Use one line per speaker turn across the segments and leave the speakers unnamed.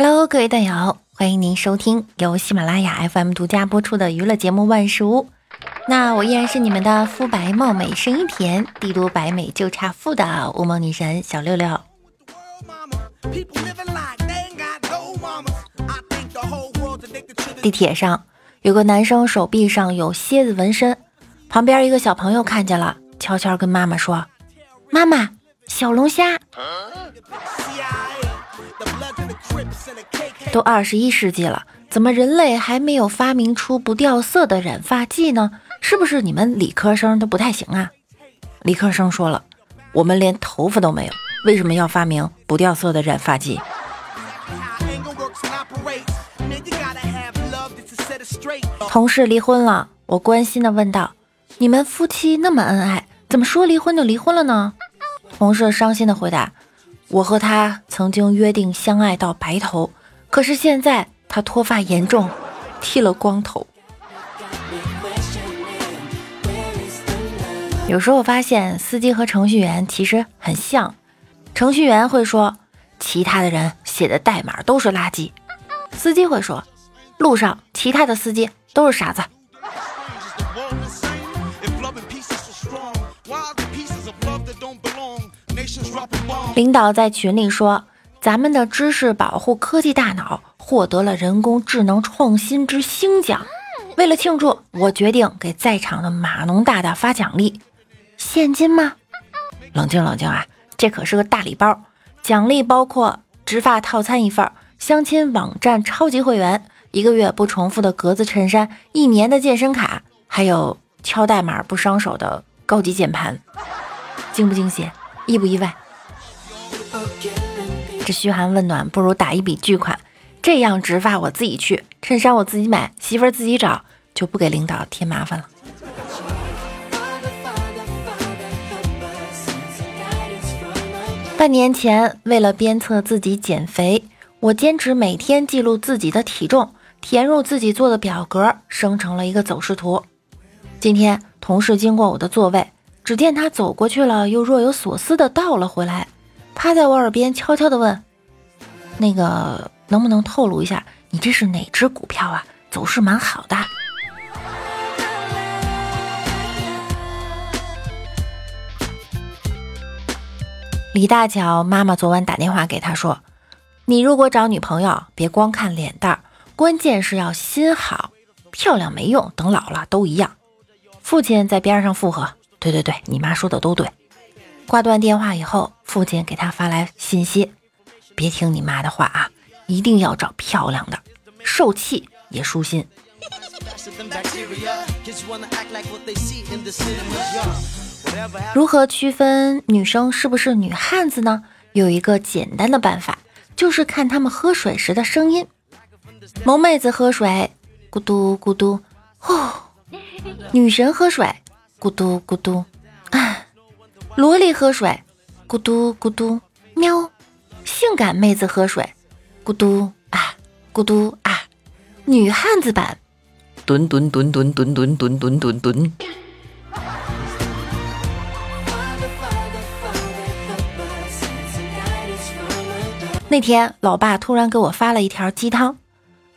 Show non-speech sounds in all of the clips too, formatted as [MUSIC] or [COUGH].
Hello，各位段友，欢迎您收听由喜马拉雅 FM 独家播出的娱乐节目《万事屋》。那我依然是你们的肤白貌美、声音甜、帝都白美就差富的乌蒙女神小六六。地铁上有个男生手臂上有蝎子纹身，旁边一个小朋友看见了，悄悄跟妈妈说：“妈妈，小龙虾。”都二十一世纪了，怎么人类还没有发明出不掉色的染发剂呢？是不是你们理科生都不太行啊？理科生说了，我们连头发都没有，为什么要发明不掉色的染发剂？同事离婚了，我关心的问道：“你们夫妻那么恩爱，怎么说离婚就离婚了呢？”同事伤心的回答。我和他曾经约定相爱到白头，可是现在他脱发严重，剃了光头。有时候发现司机和程序员其实很像，程序员会说其他的人写的代码都是垃圾，司机会说路上其他的司机都是傻子。领导在群里说：“咱们的知识保护科技大脑获得了人工智能创新之星奖。为了庆祝，我决定给在场的码农大大发奖励，现金吗？冷静冷静啊，这可是个大礼包，奖励包括植发套餐一份，相亲网站超级会员，一个月不重复的格子衬衫，一年的健身卡，还有敲代码不伤手的高级键盘。惊不惊喜？意不意外？”这嘘寒问暖不如打一笔巨款，这样植发我自己去，衬衫我自己买，媳妇儿自己找，就不给领导添麻烦了。半年前，为了鞭策自己减肥，我坚持每天记录自己的体重，填入自己做的表格，生成了一个走势图。今天，同事经过我的座位，只见他走过去了，又若有所思的倒了回来。趴在我耳边悄悄的问：“那个，能不能透露一下，你这是哪只股票啊？走势蛮好的。”李大脚妈妈昨晚打电话给他说：“你如果找女朋友，别光看脸蛋儿，关键是要心好。漂亮没用，等老了都一样。”父亲在边上附和：“对对对，你妈说的都对。”挂断电话以后，父亲给他发来信息：“别听你妈的话啊，一定要找漂亮的，受气也舒心。”如何区分女生是不是女汉子呢？有一个简单的办法，就是看她们喝水时的声音。萌妹子喝水，咕嘟咕嘟，呼；女神喝水，咕嘟咕嘟。啊 [LAUGHS] 萝莉喝水，咕嘟咕嘟，喵；性感妹子喝水，咕嘟。啊，咕嘟啊；女汉子版，蹲蹲蹲蹲蹲蹲蹲蹲蹲蹲。那天，老爸突然给我发了一条鸡汤：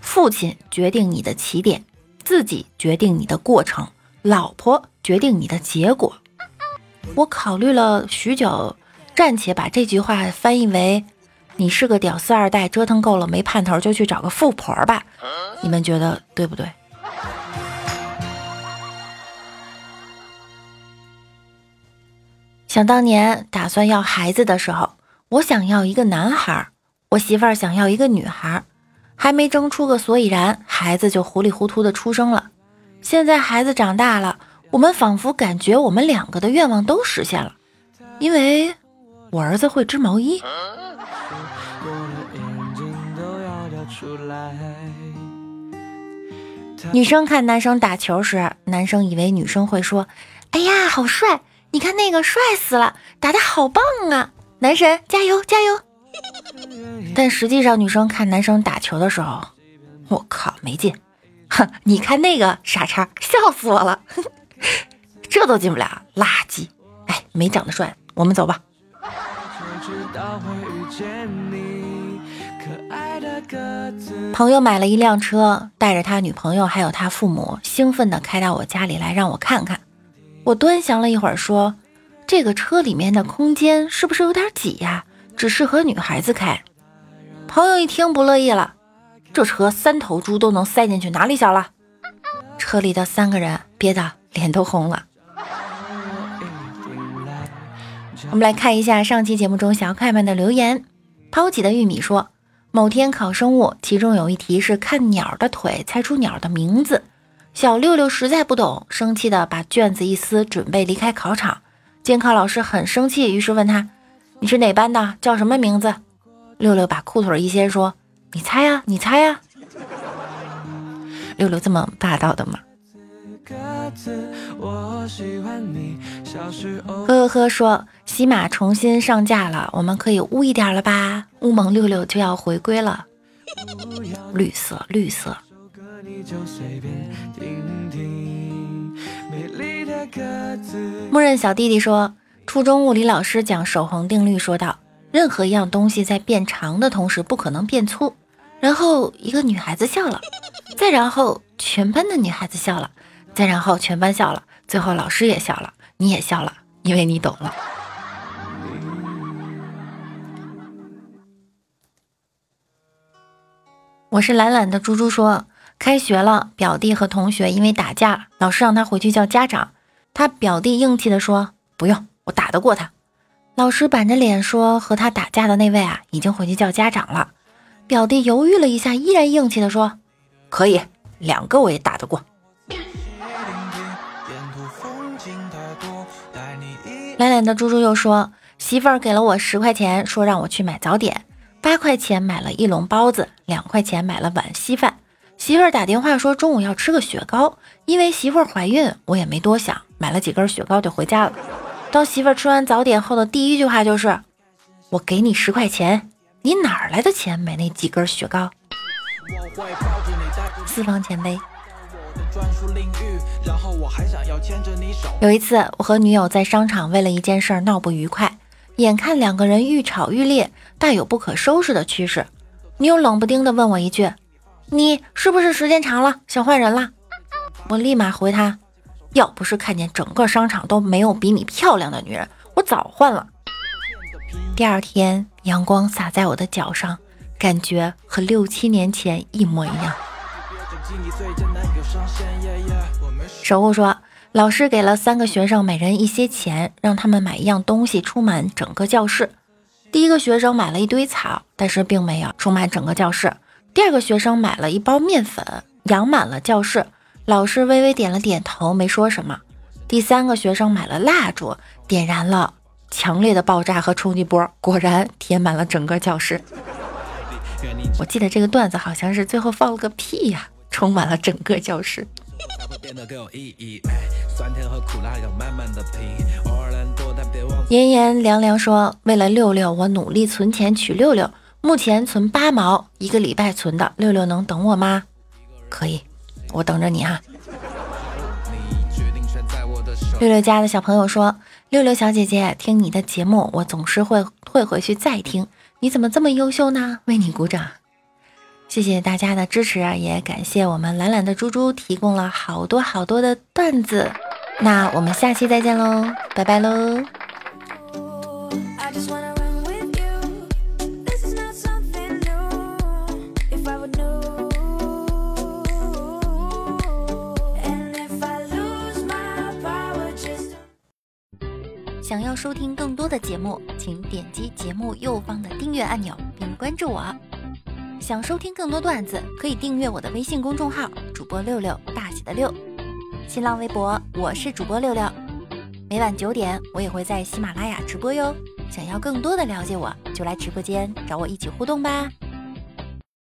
父亲决定你的起点，自己决定你的过程，老婆决定你的结果。我考虑了许久，暂且把这句话翻译为：“你是个屌丝二代，折腾够了没盼头，就去找个富婆吧。”你们觉得对不对？想当年打算要孩子的时候，我想要一个男孩，我媳妇儿想要一个女孩，还没争出个所以然，孩子就糊里糊涂的出生了。现在孩子长大了。我们仿佛感觉我们两个的愿望都实现了，因为我儿子会织毛衣。女生看男生打球时，男生以为女生会说：“哎呀，好帅！你看那个帅死了，打的好棒啊，男神加油加油！” [LAUGHS] 但实际上，女生看男生打球的时候，我靠，没劲！哼，[LAUGHS] 你看那个傻叉，笑死我了！[LAUGHS] 这都进不了，垃圾！哎，没长得帅，我们走吧。朋友买了一辆车，带着他女朋友还有他父母，兴奋地开到我家里来让我看看。我端详了一会儿，说：“这个车里面的空间是不是有点挤呀？只适合女孩子开。”朋友一听不乐意了：“这车三头猪都能塞进去，哪里小了？”车里的三个人憋得脸都红了。我们来看一下上期节目中小可爱们的留言。抛弃的玉米说，某天考生物，其中有一题是看鸟的腿猜出鸟的名字。小六六实在不懂，生气的把卷子一撕，准备离开考场。监考老师很生气，于是问他：“你是哪班的？叫什么名字？”六六把裤腿一掀，说：“你猜呀，你猜呀。”六六这么霸道的吗？呵呵呵，说喜马重新上架了，我们可以污一点了吧？乌蒙六六就要回归了，绿色绿色。默认小弟弟说，初中物理老师讲守恒定律，说道：任何一样东西在变长的同时不可能变粗。然后一个女孩子笑了，再然后全班的女孩子笑了。再然后，全班笑了，最后老师也笑了，你也笑了，因为你懂了。我是懒懒的猪猪说，开学了，表弟和同学因为打架，老师让他回去叫家长。他表弟硬气的说：“不用，我打得过他。”老师板着脸说：“和他打架的那位啊，已经回去叫家长了。”表弟犹豫了一下，依然硬气的说：“可以，两个我也打得过。”懒懒的猪猪又说：“媳妇儿给了我十块钱，说让我去买早点。八块钱买了一笼包子，两块钱买了碗稀饭。媳妇儿打电话说中午要吃个雪糕，因为媳妇儿怀孕，我也没多想，买了几根雪糕就回家了。当媳妇儿吃完早点后的第一句话就是：‘我给你十块钱，你哪来的钱买那几根雪糕？’私房钱呗。”有一次，我和女友在商场为了一件事闹不愉快，眼看两个人愈吵愈烈，大有不可收拾的趋势。女友冷不丁的问我一句：“你是不是时间长了想换人了？”我立马回他：“要不是看见整个商场都没有比你漂亮的女人，我早换了。”第二天，阳光洒在我的脚上，感觉和六七年前一模一样。守护说，老师给了三个学生每人一些钱，让他们买一样东西充满整个教室。第一个学生买了一堆草，但是并没有充满整个教室。第二个学生买了一包面粉，养满了教室。老师微微点了点头，没说什么。第三个学生买了蜡烛，点燃了，强烈的爆炸和冲击波，果然填满了整个教室。我记得这个段子好像是最后放了个屁呀。充满了整个教室。炎炎凉凉说：“为了六六，我努力存钱娶六六，目前存八毛，一个礼拜存的。六六能等我吗？可以，我等着你哈。”六六家的小朋友说：“六六小姐姐，听你的节目，我总是会会回去再听。你怎么这么优秀呢？为你鼓掌。”谢谢大家的支持，也感谢我们懒懒的猪猪提供了好多好多的段子。那我们下期再见喽，拜拜喽！想要收听更多的节目，请点击节目右方的订阅按钮，并关注我。想收听更多段子，可以订阅我的微信公众号“主播六六大写的六”，新浪微博我是主播六六，每晚九点我也会在喜马拉雅直播哟。想要更多的了解我，就来直播间找我一起互动吧。